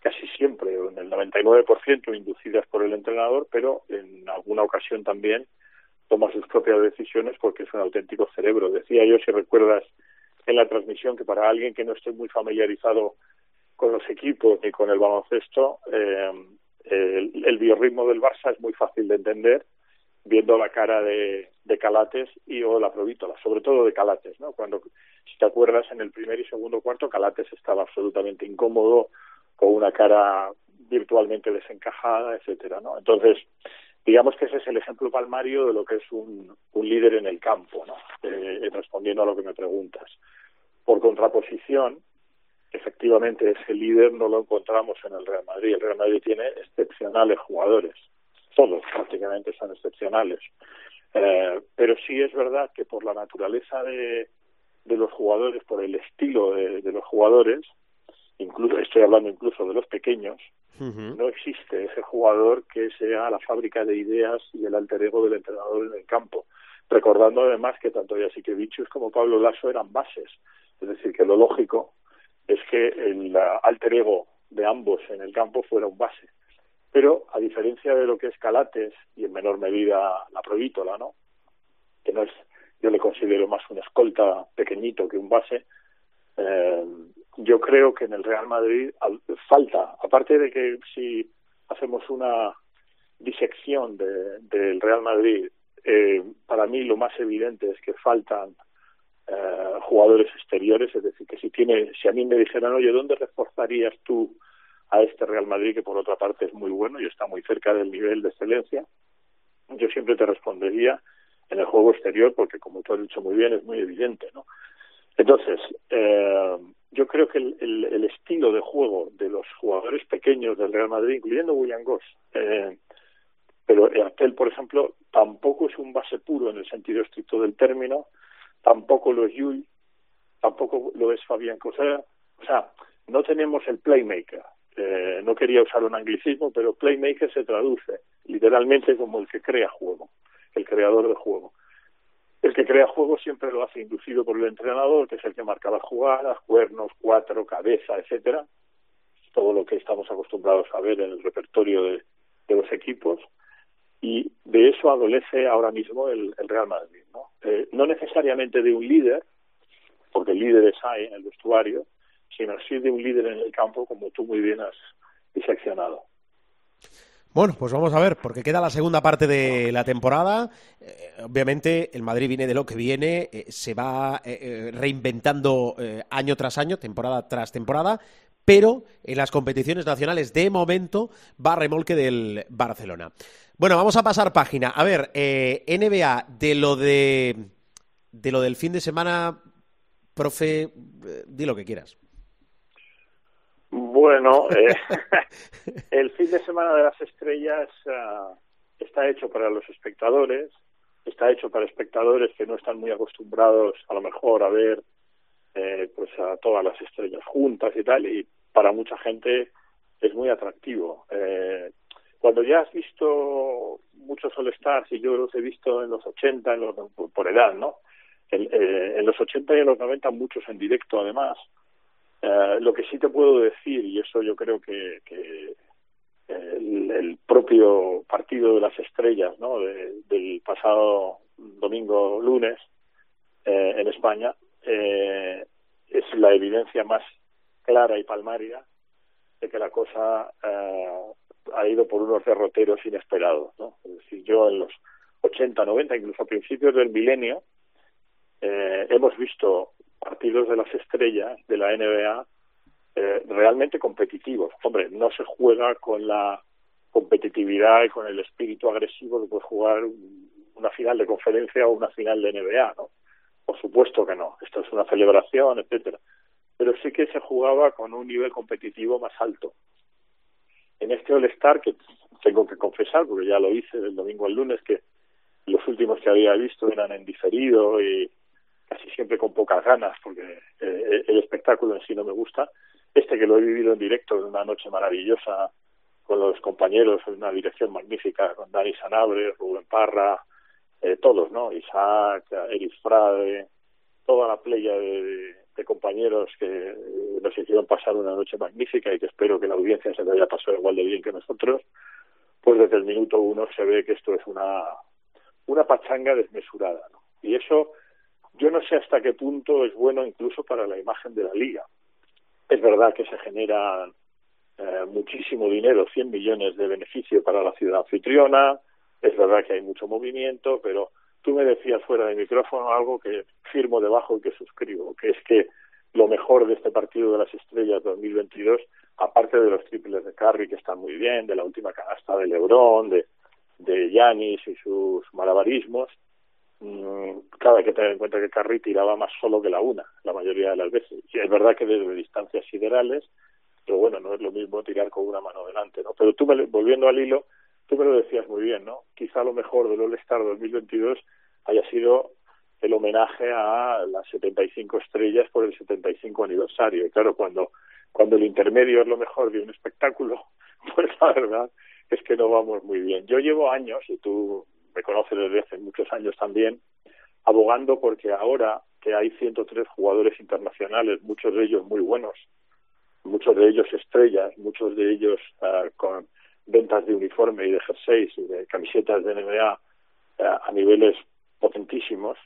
casi siempre, en el 99% inducidas por el entrenador, pero en alguna ocasión también toma sus propias decisiones porque es un auténtico cerebro. Decía yo, si recuerdas en la transmisión, que para alguien que no esté muy familiarizado con los equipos ni con el baloncesto, eh, el, el biorritmo del Barça es muy fácil de entender viendo la cara de, de Calates y o la Provítola, sobre todo de Calates, ¿no? Cuando, si te acuerdas, en el primer y segundo cuarto, Calates estaba absolutamente incómodo, con una cara virtualmente desencajada, etcétera, ¿no? Entonces, digamos que ese es el ejemplo palmario de lo que es un, un líder en el campo, ¿no? Eh, respondiendo a lo que me preguntas. Por contraposición, efectivamente ese líder no lo encontramos en el Real Madrid. El Real Madrid tiene excepcionales jugadores, todos prácticamente son excepcionales. Eh, pero sí es verdad que por la naturaleza de, de los jugadores, por el estilo de, los jugadores, incluso estoy hablando incluso de los pequeños, no existe ese jugador que sea la fábrica de ideas y el alter ego del entrenador en el campo. Recordando además que tanto Jasikevichus como Pablo Lasso eran bases. Es decir, que lo lógico es que el alter ego de ambos en el campo fuera un base. Pero a diferencia de lo que es Calates y en menor medida la Provítola, ¿no? que no es, yo le considero más un escolta pequeñito que un base, eh, yo creo que en el Real Madrid falta, aparte de que si hacemos una disección de, del Real Madrid, eh, para mí lo más evidente es que faltan eh, jugadores exteriores, es decir, que si tiene, si a mí me dijeran, oye, ¿dónde reforzarías tú a este Real Madrid, que por otra parte es muy bueno y está muy cerca del nivel de excelencia? Yo siempre te respondería en el juego exterior, porque como tú has dicho muy bien, es muy evidente, ¿no? Entonces, eh, yo creo que el, el, estilo de juego de los jugadores pequeños del Real Madrid, incluyendo William Goss, eh, pero Artel, por ejemplo, tampoco es un base puro en el sentido estricto del término, tampoco lo es Yul, tampoco lo es Fabián Coser, o sea, no tenemos el playmaker. Eh, no quería usar un anglicismo, pero playmaker se traduce literalmente como el que crea juego, el creador de juego. El que crea juego siempre lo hace inducido por el entrenador, que es el que marca las jugadas, cuernos, cuatro, cabeza, etcétera, todo lo que estamos acostumbrados a ver en el repertorio de, los equipos y de eso adolece ahora mismo el, el Real Madrid. ¿no? Eh, no necesariamente de un líder, porque líderes hay en el vestuario, sino sí de un líder en el campo, como tú muy bien has diseccionado. Bueno, pues vamos a ver, porque queda la segunda parte de la temporada. Eh, obviamente, el Madrid viene de lo que viene, eh, se va eh, reinventando año tras año, temporada tras temporada, pero en las competiciones nacionales, de momento, va remolque del Barcelona. Bueno, vamos a pasar página. A ver, NBA, de lo de, de lo del fin de semana, profe, di lo que quieras. Bueno, eh, el fin de semana de las estrellas uh, está hecho para los espectadores, está hecho para espectadores que no están muy acostumbrados a lo mejor a ver eh, pues a todas las estrellas juntas y tal, y para mucha gente es muy atractivo. Eh, cuando ya has visto muchos All-Stars, y yo los he visto en los 80, en los, por edad, ¿no? El, eh, en los 80 y en los 90 muchos en directo además, Uh, lo que sí te puedo decir, y eso yo creo que, que el, el, propio partido de las estrellas ¿no? De, del pasado domingo lunes eh, en España eh, es la evidencia más clara y palmaria de que la cosa eh, ha ido por unos derroteros inesperados. ¿no? Es decir, yo en los 80, 90, incluso a principios del milenio, eh, hemos visto partidos de las estrellas de la NBA eh, realmente competitivos. Hombre, no se juega con la competitividad y con el espíritu agresivo que puede jugar una final de conferencia o una final de NBA, ¿no? Por supuesto que no. Esto es una celebración, etcétera. Pero sí que se jugaba con un nivel competitivo más alto. En este All-Star, que tengo que confesar, porque ya lo hice del domingo al lunes, que los últimos que había visto eran en diferido y casi siempre con pocas ganas, porque eh, el espectáculo en sí no me gusta. Este que lo he vivido en directo en una noche maravillosa con los compañeros, en una dirección magnífica, con Dani Sanabre, Rubén Parra, eh, todos, ¿no? Isaac, Eric Frade, toda la playa de, compañeros que nos hicieron pasar una noche magnífica y que espero que la audiencia se le haya pasado igual de bien que nosotros, pues desde el minuto uno se ve que esto es una, una pachanga desmesurada, ¿no? Y eso yo no sé hasta qué punto es bueno incluso para la imagen de la liga. Es verdad que se genera eh, muchísimo dinero, 100 millones de beneficio para la ciudad anfitriona, es verdad que hay mucho movimiento, pero tú me decías fuera de micrófono algo que firmo debajo y que suscribo, que es que lo mejor de este partido de las estrellas 2022, aparte de los triples de Curry que están muy bien, de la última canasta de LeBron, de de Yanis y sus malabarismos, claro, hay que tener en cuenta que Carri tiraba más solo que la una, la mayoría de las veces. Y es verdad que desde distancias siderales, pero bueno, no es lo mismo tirar con una mano delante, ¿no? Pero tú, volviendo al hilo, tú me lo decías muy bien, ¿no? Quizá lo mejor del All-Star 2022 haya sido el homenaje a las 75 estrellas por el 75 aniversario. Y claro, cuando, cuando el intermedio es lo mejor de un espectáculo, pues la verdad es que no vamos muy bien. Yo llevo años, y tú me conoce desde hace muchos años también, abogando porque ahora que hay 103 jugadores internacionales, muchos de ellos muy buenos, muchos de ellos estrellas, muchos de ellos uh, con ventas de uniforme y de jerseys y de camisetas de NBA uh, a niveles potentísimos,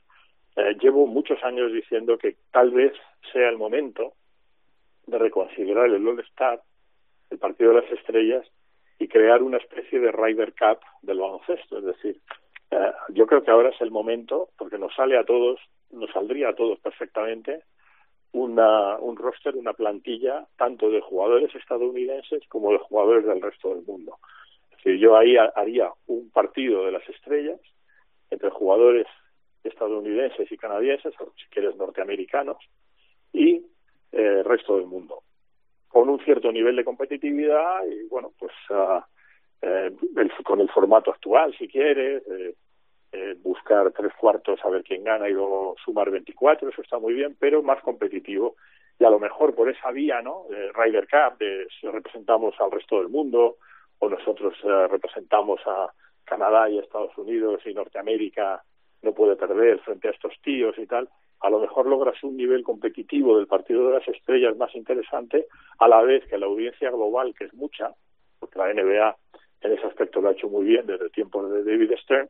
uh, llevo muchos años diciendo que tal vez sea el momento de reconsiderar el All-Star, el partido de las estrellas, y crear una especie de Ryder Cup del baloncesto. Es decir, eh, yo creo que ahora es el momento, porque nos sale a todos, nos saldría a todos perfectamente una, un roster, una plantilla, tanto de jugadores estadounidenses como de jugadores del resto del mundo. Es decir, yo ahí haría un partido de las estrellas entre jugadores estadounidenses y canadienses, o si quieres norteamericanos, y el resto del mundo con un cierto nivel de competitividad y bueno pues uh, eh, el, con el formato actual si quieres eh, eh, buscar tres cuartos a ver quién gana y luego sumar 24 eso está muy bien pero más competitivo. Y a lo mejor por esa vía no de Ryder Cup de si representamos al resto del mundo o nosotros eh, representamos a Canadá y Estados Unidos y Norteamérica no puede perder frente a estos tíos y tal a lo mejor logras un nivel competitivo del partido de las estrellas más interesante, a la vez que la audiencia global, que es mucha, porque la NBA en ese aspecto lo ha hecho muy bien desde tiempos de David Stern,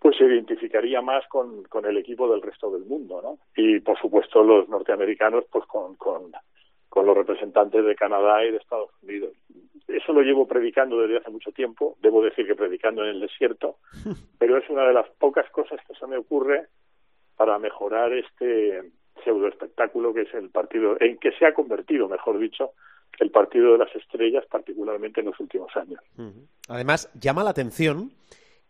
pues se identificaría más con, con el equipo del resto del mundo, ¿no? Y por supuesto los norteamericanos, pues con, con, con los representantes de Canadá y de Estados Unidos. Eso lo llevo predicando desde hace mucho tiempo, debo decir que predicando en el desierto, pero es una de las pocas cosas que se me ocurre para mejorar este pseudo espectáculo que es el partido, en que se ha convertido, mejor dicho, el partido de las estrellas, particularmente en los últimos años. Además, llama la atención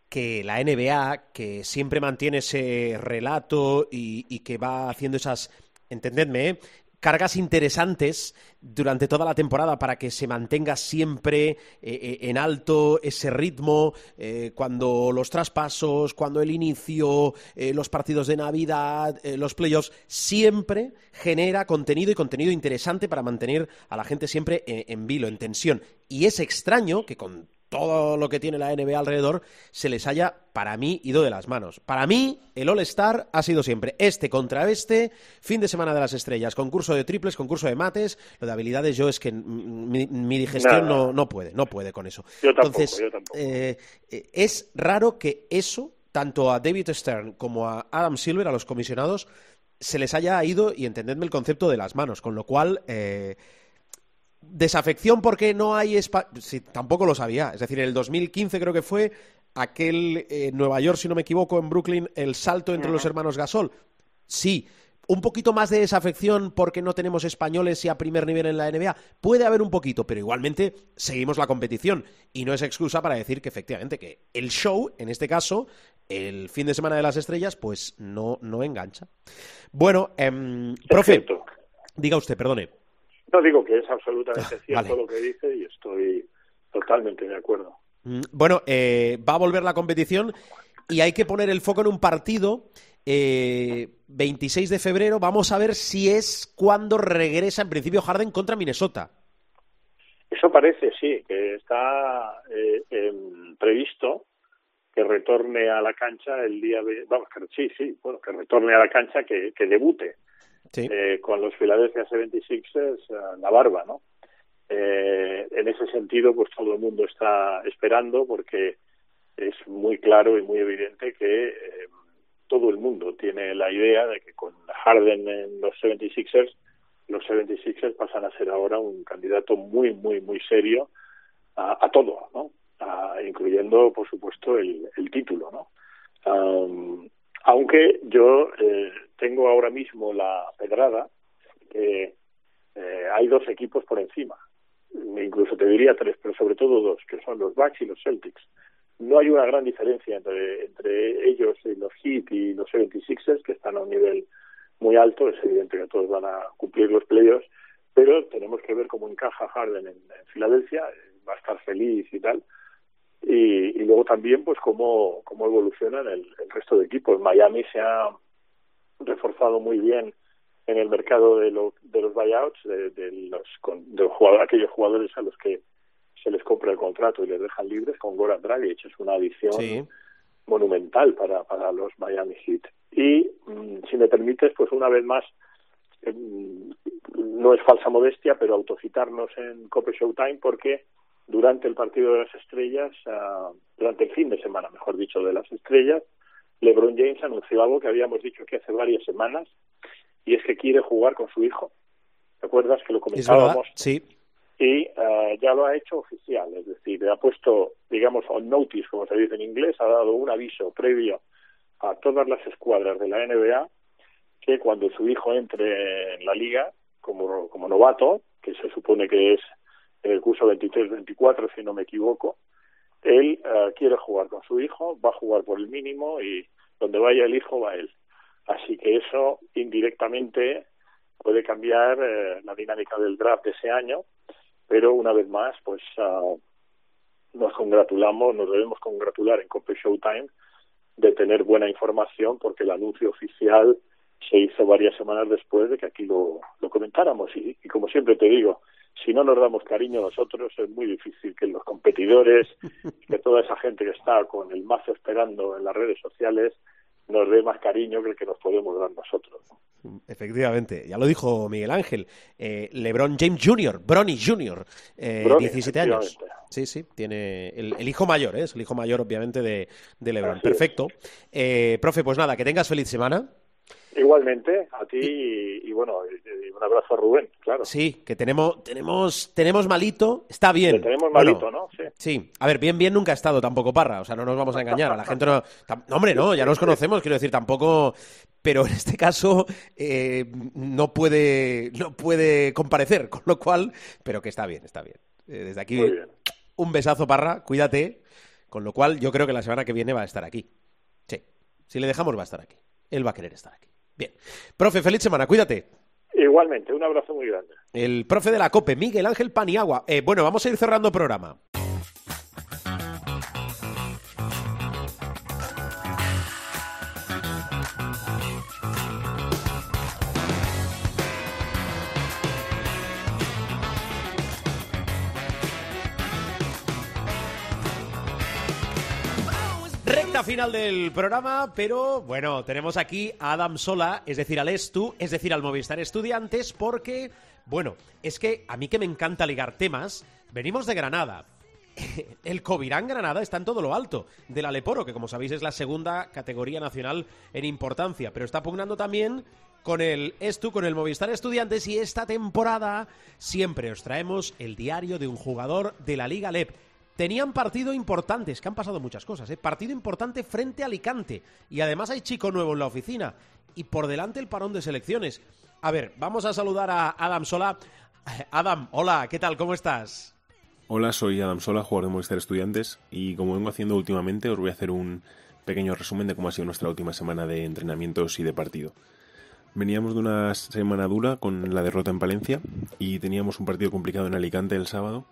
que la NBA, que siempre mantiene ese relato y, y que va haciendo esas, entendedme, ¿eh? Cargas interesantes durante toda la temporada para que se mantenga siempre eh, eh, en alto ese ritmo, eh, cuando los traspasos, cuando el inicio, los partidos de Navidad, los playoffs, siempre genera contenido y contenido interesante para mantener a la gente siempre en, en vilo, en tensión. Y es extraño que con todo lo que tiene la NBA alrededor, se les haya, para mí, ido de las manos. Para mí, el All-Star ha sido siempre este contra este, fin de semana de las estrellas, concurso de triples, concurso de mates, lo de habilidades yo es que mi, mi digestión no, no, puede, no puede con eso. Yo tampoco, Entonces, yo tampoco. Eh, es raro que eso, tanto a David Stern como a Adam Silver, a los comisionados, se les haya ido, y entendedme el concepto, de las manos, con lo cual... Eh, desafección porque no hay espacio. Sí, tampoco lo sabía. Es decir, en el 2015 creo que fue aquel eh, Nueva York, si no me equivoco, en Brooklyn, el salto entre uh -huh. los hermanos Gasol. Sí. Un poquito más de desafección porque no tenemos españoles y a primer nivel en la NBA. Puede haber un poquito, pero igualmente seguimos la competición. Y no es excusa para decir que efectivamente que el show, en este caso, el fin de semana de las estrellas, pues no, no engancha. Bueno, eh, profe, diga usted, perdone. No digo que es absolutamente ah, cierto vale. lo que dice y estoy totalmente de acuerdo. Mm, bueno, eh, va a volver la competición y hay que poner el foco en un partido. Eh, 26 de febrero, vamos a ver si es cuando regresa en principio Harden contra Minnesota. Eso parece, sí, que está eh, eh, previsto que retorne a la cancha el día de, vamos, que, sí, sí, bueno, que retorne a la cancha, que, que debute eh, con los Philadelphia 76ers uh, la barba, ¿no? Eh, en ese sentido, pues todo el mundo está esperando porque es muy claro y muy evidente que eh, todo el mundo tiene la idea de que con Harden en los 76ers, los 76ers pasan a ser ahora un candidato muy, muy, muy serio a, todo, ¿no? Incluyendo, por supuesto, el, el título, ¿no? Um, aunque yo eh, tengo ahora mismo la pedrada que eh, hay dos equipos por encima, incluso te diría tres, pero sobre todo dos, que son los Bucks y los Celtics. No hay una gran diferencia entre, entre ellos y los Heat y los 76ers, que están a un nivel muy alto, es evidente que todos van a cumplir los playoffs, pero tenemos que ver cómo encaja Harden en, Filadelfia, va a estar feliz y tal, y, y luego también pues cómo, cómo evolucionan el, el resto de equipos. Miami se ha reforzado muy bien en el mercado de, lo, de los buyouts, de, de los, con, de los jugadores, aquellos jugadores a los que se les compra el contrato y les dejan libres con Goran Dragic. Es una adición sí. monumental para, para los Miami Heat. Y, mmm, si me permites, pues una vez más, eh, no es falsa modestia, pero autocitarnos en Cope Showtime porque durante el partido de las estrellas, uh, durante el fin de semana, mejor dicho, de las estrellas, LeBron James anunció algo que habíamos dicho que hace varias semanas, y es que quiere jugar con su hijo. ¿Te acuerdas que lo comentábamos? Sí. Y uh, ya lo ha hecho oficial, es decir, ha puesto, digamos, on notice, como se dice en inglés, ha dado un aviso previo a todas las escuadras de la NBA que cuando su hijo entre en la liga como, como novato, que se supone que es en el curso 23-24, si no me equivoco, él uh, quiere jugar con su hijo, va a jugar por el mínimo y donde vaya el hijo va él. Así que eso indirectamente puede cambiar eh, la dinámica del draft de ese año, pero una vez más, pues uh, nos congratulamos, nos debemos congratular en Cope Showtime de tener buena información porque el anuncio oficial se hizo varias semanas después de que aquí lo, lo comentáramos y, y como siempre te digo, si no nos damos cariño nosotros es muy difícil que los competidores, que toda esa gente que está con el mazo esperando en las redes sociales nos dé más cariño que el que nos podemos dar nosotros. Efectivamente, ya lo dijo Miguel Ángel. Eh, LeBron James Jr., Bronny Jr., eh, Bronny, 17 años. Sí, sí, tiene el, el hijo mayor, ¿eh? es el hijo mayor, obviamente, de, de LeBron. Así. Perfecto. Eh, profe, pues nada, que tengas feliz semana. Igualmente, a ti y, y bueno, y- un abrazo a Rubén, claro. Sí, que tenemos, tenemos, tenemos malito, está bien. Tenemos Bueno, malito, ¿no? Sí. Sí, a ver, bien, bien nunca ha estado tampoco Parra, o sea, no nos vamos a engañar, a la gente no... no, hombre, no, ya nos conocemos, quiero decir, tampoco... Pero en este caso eh, no puede no puede comparecer, con lo cual... Pero que está bien, está bien. Eh, desde aquí, bien. un besazo, Parra, cuídate, con lo cual yo creo que la semana que viene va a estar aquí. Sí, si le dejamos va a estar aquí. Él va a querer estar aquí. Bien. Profe, feliz semana, cuídate. Igualmente, un abrazo muy grande. El profe de la COPE, Miguel Ángel Paniagua. Eh, bueno, vamos a ir cerrando programa. Final del programa, pero bueno, tenemos aquí a Adam Sola, es decir, al Estu, es decir, al Movistar Estudiantes, porque, bueno, es que a mí que me encanta ligar temas, venimos de Granada. El Covirán Granada está en todo lo alto del Aleporo, que como sabéis es la segunda categoría nacional en importancia, pero está pugnando también con el Estu, con el Movistar Estudiantes y esta temporada siempre os traemos el diario de un jugador de la Liga LEP. Tenían partido importante, es que han pasado muchas cosas, ¿eh? Partido importante frente a Alicante. Y además hay chico nuevo en la oficina. Y por delante el parón de selecciones. A ver, vamos a saludar a Adam Sola. Adam, hola, ¿qué tal? ¿Cómo estás? Hola, soy Adam Sola, jugador de Movistar Estudiantes, y como vengo haciendo últimamente, os voy a hacer un pequeño resumen de cómo ha sido nuestra última semana de entrenamientos y de partido. Veníamos de una semana dura con la derrota en Palencia y teníamos un partido complicado en Alicante el sábado.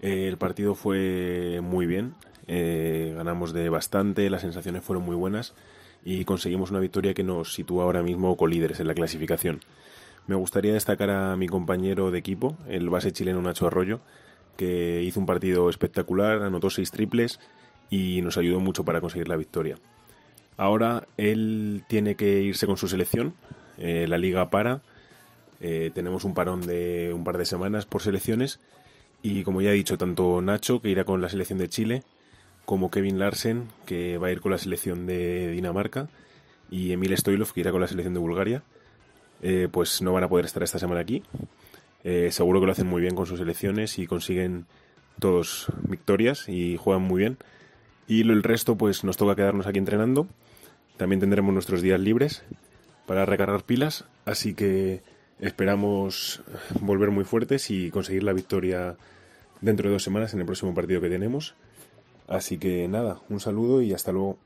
Eh, el partido fue muy bien, eh, ganamos de bastante, las sensaciones fueron muy buenas y conseguimos una victoria que nos sitúa ahora mismo colíderes en la clasificación. Me gustaría destacar a mi compañero de equipo, el base chileno Nacho Arroyo, que hizo un partido espectacular, anotó seis triples y nos ayudó mucho para conseguir la victoria. Ahora él tiene que irse con su selección, eh, la liga para, eh, tenemos un parón de un par de semanas por selecciones y como ya he dicho, tanto Nacho, que irá con la selección de Chile, como Kevin Larsen, que va a ir con la selección de Dinamarca, y Emil Stoilov, que irá con la selección de Bulgaria, eh, pues no van a poder estar esta semana aquí. Eh, seguro que lo hacen muy bien con sus selecciones y consiguen todos victorias y juegan muy bien. Y el resto, pues nos toca quedarnos aquí entrenando. También tendremos nuestros días libres para recargar pilas, así que esperamos volver muy fuertes y conseguir la victoria dentro de dos semanas en el próximo partido que tenemos. Así que nada, un saludo y hasta luego.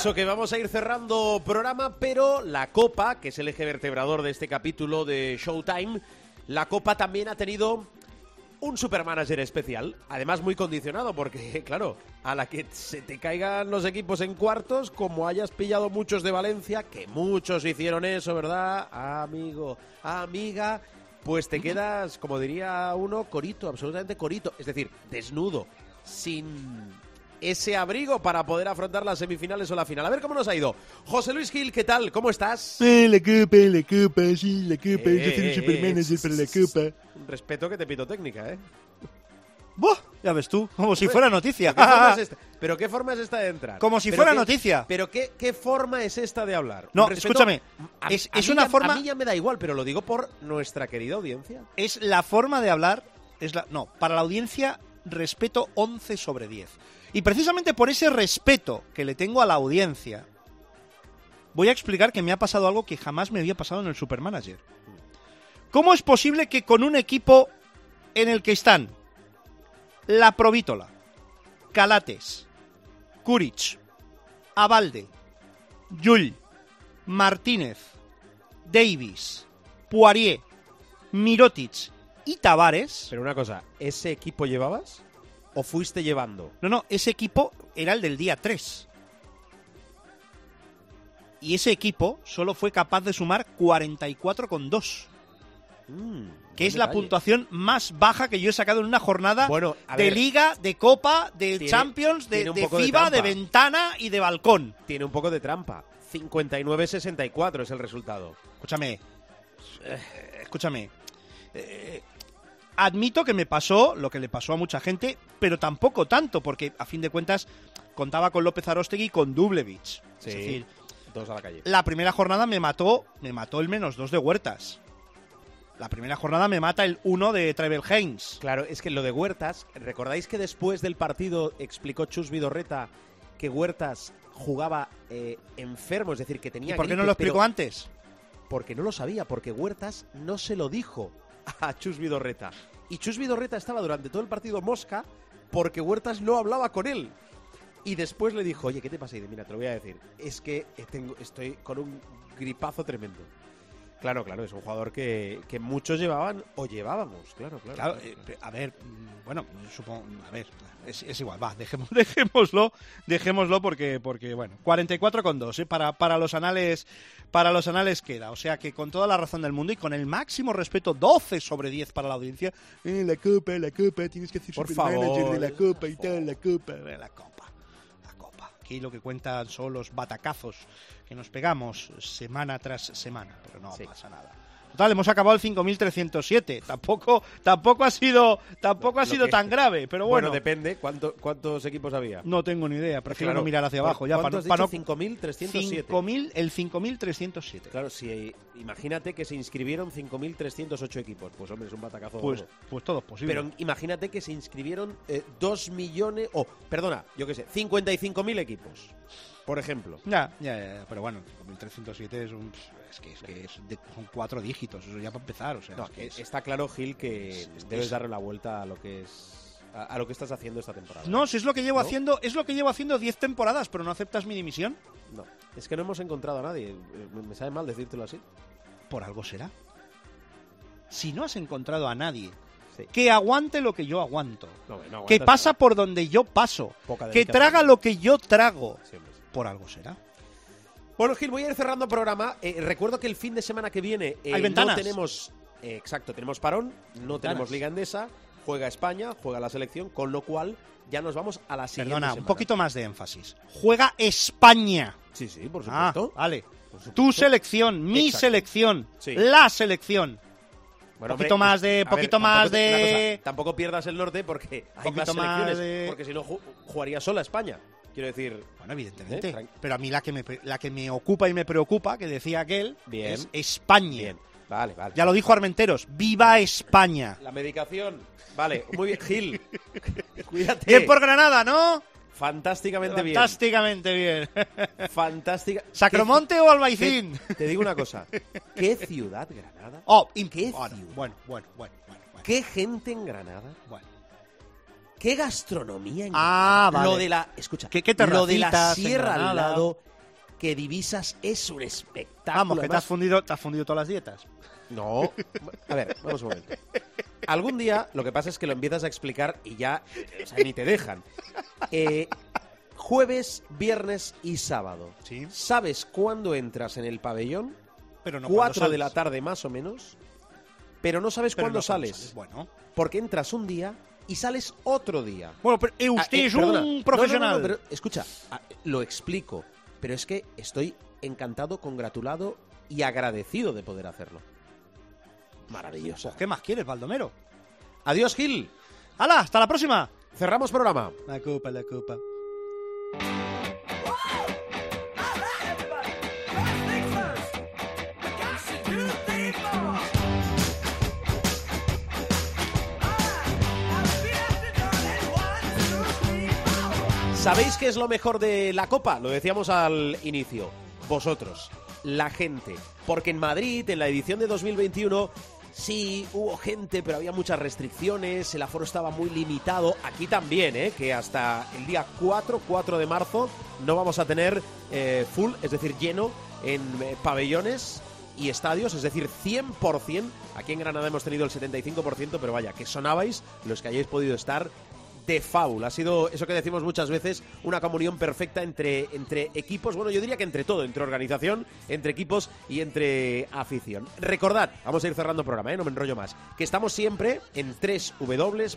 Eso, que vamos a ir cerrando programa, pero la Copa, que es el eje vertebrador de este capítulo de Showtime, la Copa también ha tenido un supermanager especial, además muy condicionado, porque claro, a la que se te caigan los equipos en cuartos, como hayas pillado muchos de Valencia, que muchos hicieron eso, ¿verdad? Amigo, amiga, pues te quedas, como diría uno, corito, absolutamente corito, es decir, desnudo, sin ese abrigo para poder afrontar las semifinales o la final. A ver cómo nos ha ido. José Luis Gil, ¿qué tal? ¿Cómo estás? Eh, la copa, la copa, sí, la copa. Eh, yo soy el supermanager para la copa. Un respeto que te pito técnica, ¿eh? ¡Buah! Ya ves tú, como si fuera noticia. ¿Pero qué forma es esta, ¿Pero qué forma es esta de entrar? Como si ¿Pero fuera qué- noticia. ¿Pero qué, qué forma es esta de hablar? No, Un respeto- escúchame, a- es- a es una ya- forma- A mí ya me da igual, pero lo digo por nuestra querida audiencia. Es la forma de hablar. Es la, no, para la audiencia respeto 11 sobre 10. Y precisamente por ese respeto que le tengo a la audiencia, voy a explicar que me ha pasado algo que jamás me había pasado en el Supermanager. ¿Cómo es posible que con un equipo en el que están la Provítola, Calates, Kuric, Abalde, Yull, Martínez, Davis, Poirier, Mirotic y Tavares. Pero una cosa, ¿ese equipo llevabas o fuiste llevando? No, no, ese equipo era el del día 3. Y ese equipo solo fue capaz de sumar 44,2. Mm, que es la puntuación más baja que yo he sacado en una jornada Bueno, de ver, liga, de copa, de Tiene- Champions, de, de de FIBA, de, trampa. ventana y de balcón. Tiene un poco de trampa. 59-64 es el resultado. Escúchame. eh, escúchame. Eh, admito que me pasó lo que le pasó a mucha gente, pero tampoco tanto, porque a fin de cuentas contaba con López Arostegui y con Dublevich. Es decir, Todos a la calle. la primera jornada me mató, me mató el menos dos de Huertas. La primera jornada me mata el 1 de Trevel Haynes. Claro, es que lo de Huertas, ¿recordáis que después del partido explicó Chus Vidorreta que Huertas jugaba eh, enfermo, es decir, que tenía ¿Y por qué no lo explicó antes? Porque no lo sabía, porque Huertas no se lo dijo a Chus Vidorreta. Y Chus Vidorreta estaba durante todo el partido mosca porque Huertas no hablaba con él. Y después le dijo, oye, ¿qué te pasa? Y dice, mira, te lo voy a decir. Es que tengo, estoy con un gripazo tremendo. Claro, claro, es un jugador que, que muchos llevaban o llevábamos, claro, claro. Claro, eh, a ver, mm, bueno, supongo, a ver, es, es igual, va, dejemos, dejémoslo, dejémoslo porque, porque bueno, 44 con 2, ¿eh? para, para los anales, para los anales queda, o sea que con toda la razón del mundo y con el máximo respeto, 12 sobre 10 para la audiencia, eh, la copa, la copa, tienes que hacer Por favor, de la copa y tal, la copa, la copa, la copa, aquí lo que cuentan son los batacazos que nos pegamos semana tras semana, pero no Sí. pasa nada. Total, hemos acabado el 5307. Tampoco, tampoco ha sido, tampoco Lo- ha sido tan grave, pero Bueno, bueno, depende. ¿cuánto- ¿Cuántos equipos había? no tengo ni idea. Prefiero Claro, no mirar hacia abajo ya para ¿Cuánto no, has para dicho? no- 5.307. 5000, el 5307. Claro, si imagínate que se inscribieron 5.308 equipos. Pues hombre, es un batacazo. Pues, gordo. pues todo es posible. Pero imagínate que se inscribieron eh, 2 millones, o, perdona, yo qué sé, 55.000 equipos, por ejemplo. ya, ya, ya, ya, pero bueno, 5307 es un es que, es que es de- son cuatro dígitos, eso ya para empezar, o sea, No, es que es- está claro, Gil, que es- debes es- darle la vuelta a lo que es a, a lo que estás haciendo esta temporada. No, si es lo que llevo ¿No? haciendo, es lo que llevo haciendo 10 temporadas, pero no aceptas mi dimisión. No, es que no hemos encontrado a nadie. Me, me sabe mal decírtelo así. Por algo será. Si no has encontrado a nadie Sí. que aguante lo que yo aguanto, No, no que pasa nada. por donde yo paso, que traga lo que yo trago, Sí, hombre, sí. por algo será. Bueno, Gil, voy a ir cerrando programa. Eh, recuerdo que el fin de semana que viene eh, Hay ventanas. no tenemos. eh, exacto, tenemos parón, no Ventanas. tenemos Liga Endesa, juega España, juega la selección, con lo cual ya nos vamos a la siguiente. Perdona, un semana. poquito más de énfasis. Juega España. Sí, sí, por Ah, supuesto. vale. Por supuesto. Tu selección, mi Exacto. selección, Sí. la selección. Bueno, poquito más de- a poquito tampoco más te- de- cosa, tampoco pierdas el norte porque hay Poquito más más selecciones. de- Porque si no, ju- jugaría sola España. Quiero decir, Bueno, evidentemente. Eh, pero a mí la que, me, la que me ocupa y me preocupa, que decía aquel, Bien. es España. bien. Vale, vale. Ya lo dijo Armenteros. ¡Viva España! La medicación. Vale, muy bien. Gil, cuídate. Bien por Granada, ¿no? Fantásticamente bien. Fantásticamente bien. Fantástica. ¿Sacromonte o Albaicín? Te, te digo una cosa. ¿Qué ciudad, Granada? Oh, ¿Qué bueno, ciudad? bueno, bueno, bueno, bueno. ¿Qué gente en Granada? Bueno. ¿Qué gastronomía en Ah, vale. Lo de la, escucha, ¿Qué- qué lo de la sierra al lado que divisas es un espectáculo. Vamos, que te has fundido, te has fundido todas las dietas. No. A ver, vamos un momento. Algún día lo que pasa es que lo empiezas a explicar y ya o sea, ni te dejan. Eh, jueves, viernes y sábado. Sí. ¿Sabes cuándo entras en el pabellón? Pero no Cuatro de la sales. tarde más o menos. Pero no sabes Pero cuándo no cuando sales. Bueno. Porque entras un día y sales otro día. Bueno, pero eh, Ah, usted eh, es perdona. Un profesional. no, no, pero escucha, ah, lo explico. Pero es que estoy encantado, congratulado y agradecido de poder hacerlo. Maravilloso. Pues, ¿Qué más quieres, Baldomero? Adiós, Gil. ¡Hala! ¡Hasta la próxima! Cerramos programa. La copa, la copa. ¿Sabéis qué es lo mejor de la Copa? Lo decíamos al inicio. Vosotros, la gente. Porque en Madrid, en la edición de 2021, sí, hubo gente, pero había muchas restricciones, el aforo estaba muy limitado. Aquí también, ¿eh? Que hasta el día 4, 4 de marzo, no vamos a tener eh, full, es decir, lleno en eh, pabellones y estadios, es decir, 100%. Aquí en Granada hemos tenido el 75%, pero vaya, que sonabais los que hayáis podido estar de. Ha sido eso que decimos muchas veces, una comunión perfecta entre, entre equipos, bueno, yo diría que entre todo, entre organización, entre equipos y entre afición. Recordad, vamos a ir cerrando el programa, ¿eh? no me enrollo más, que estamos siempre en www.cope.es,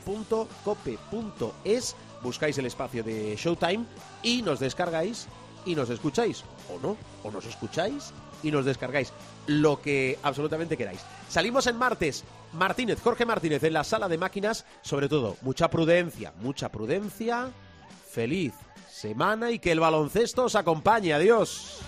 buscáis el espacio de Showtime y nos descargáis y nos escucháis, o no, o nos escucháis y nos descargáis lo que absolutamente queráis. Salimos en martes. Martínez, Jorge Martínez, en la sala de máquinas, sobre todo, mucha prudencia, mucha prudencia. Feliz semana y que el baloncesto os acompañe. Adiós.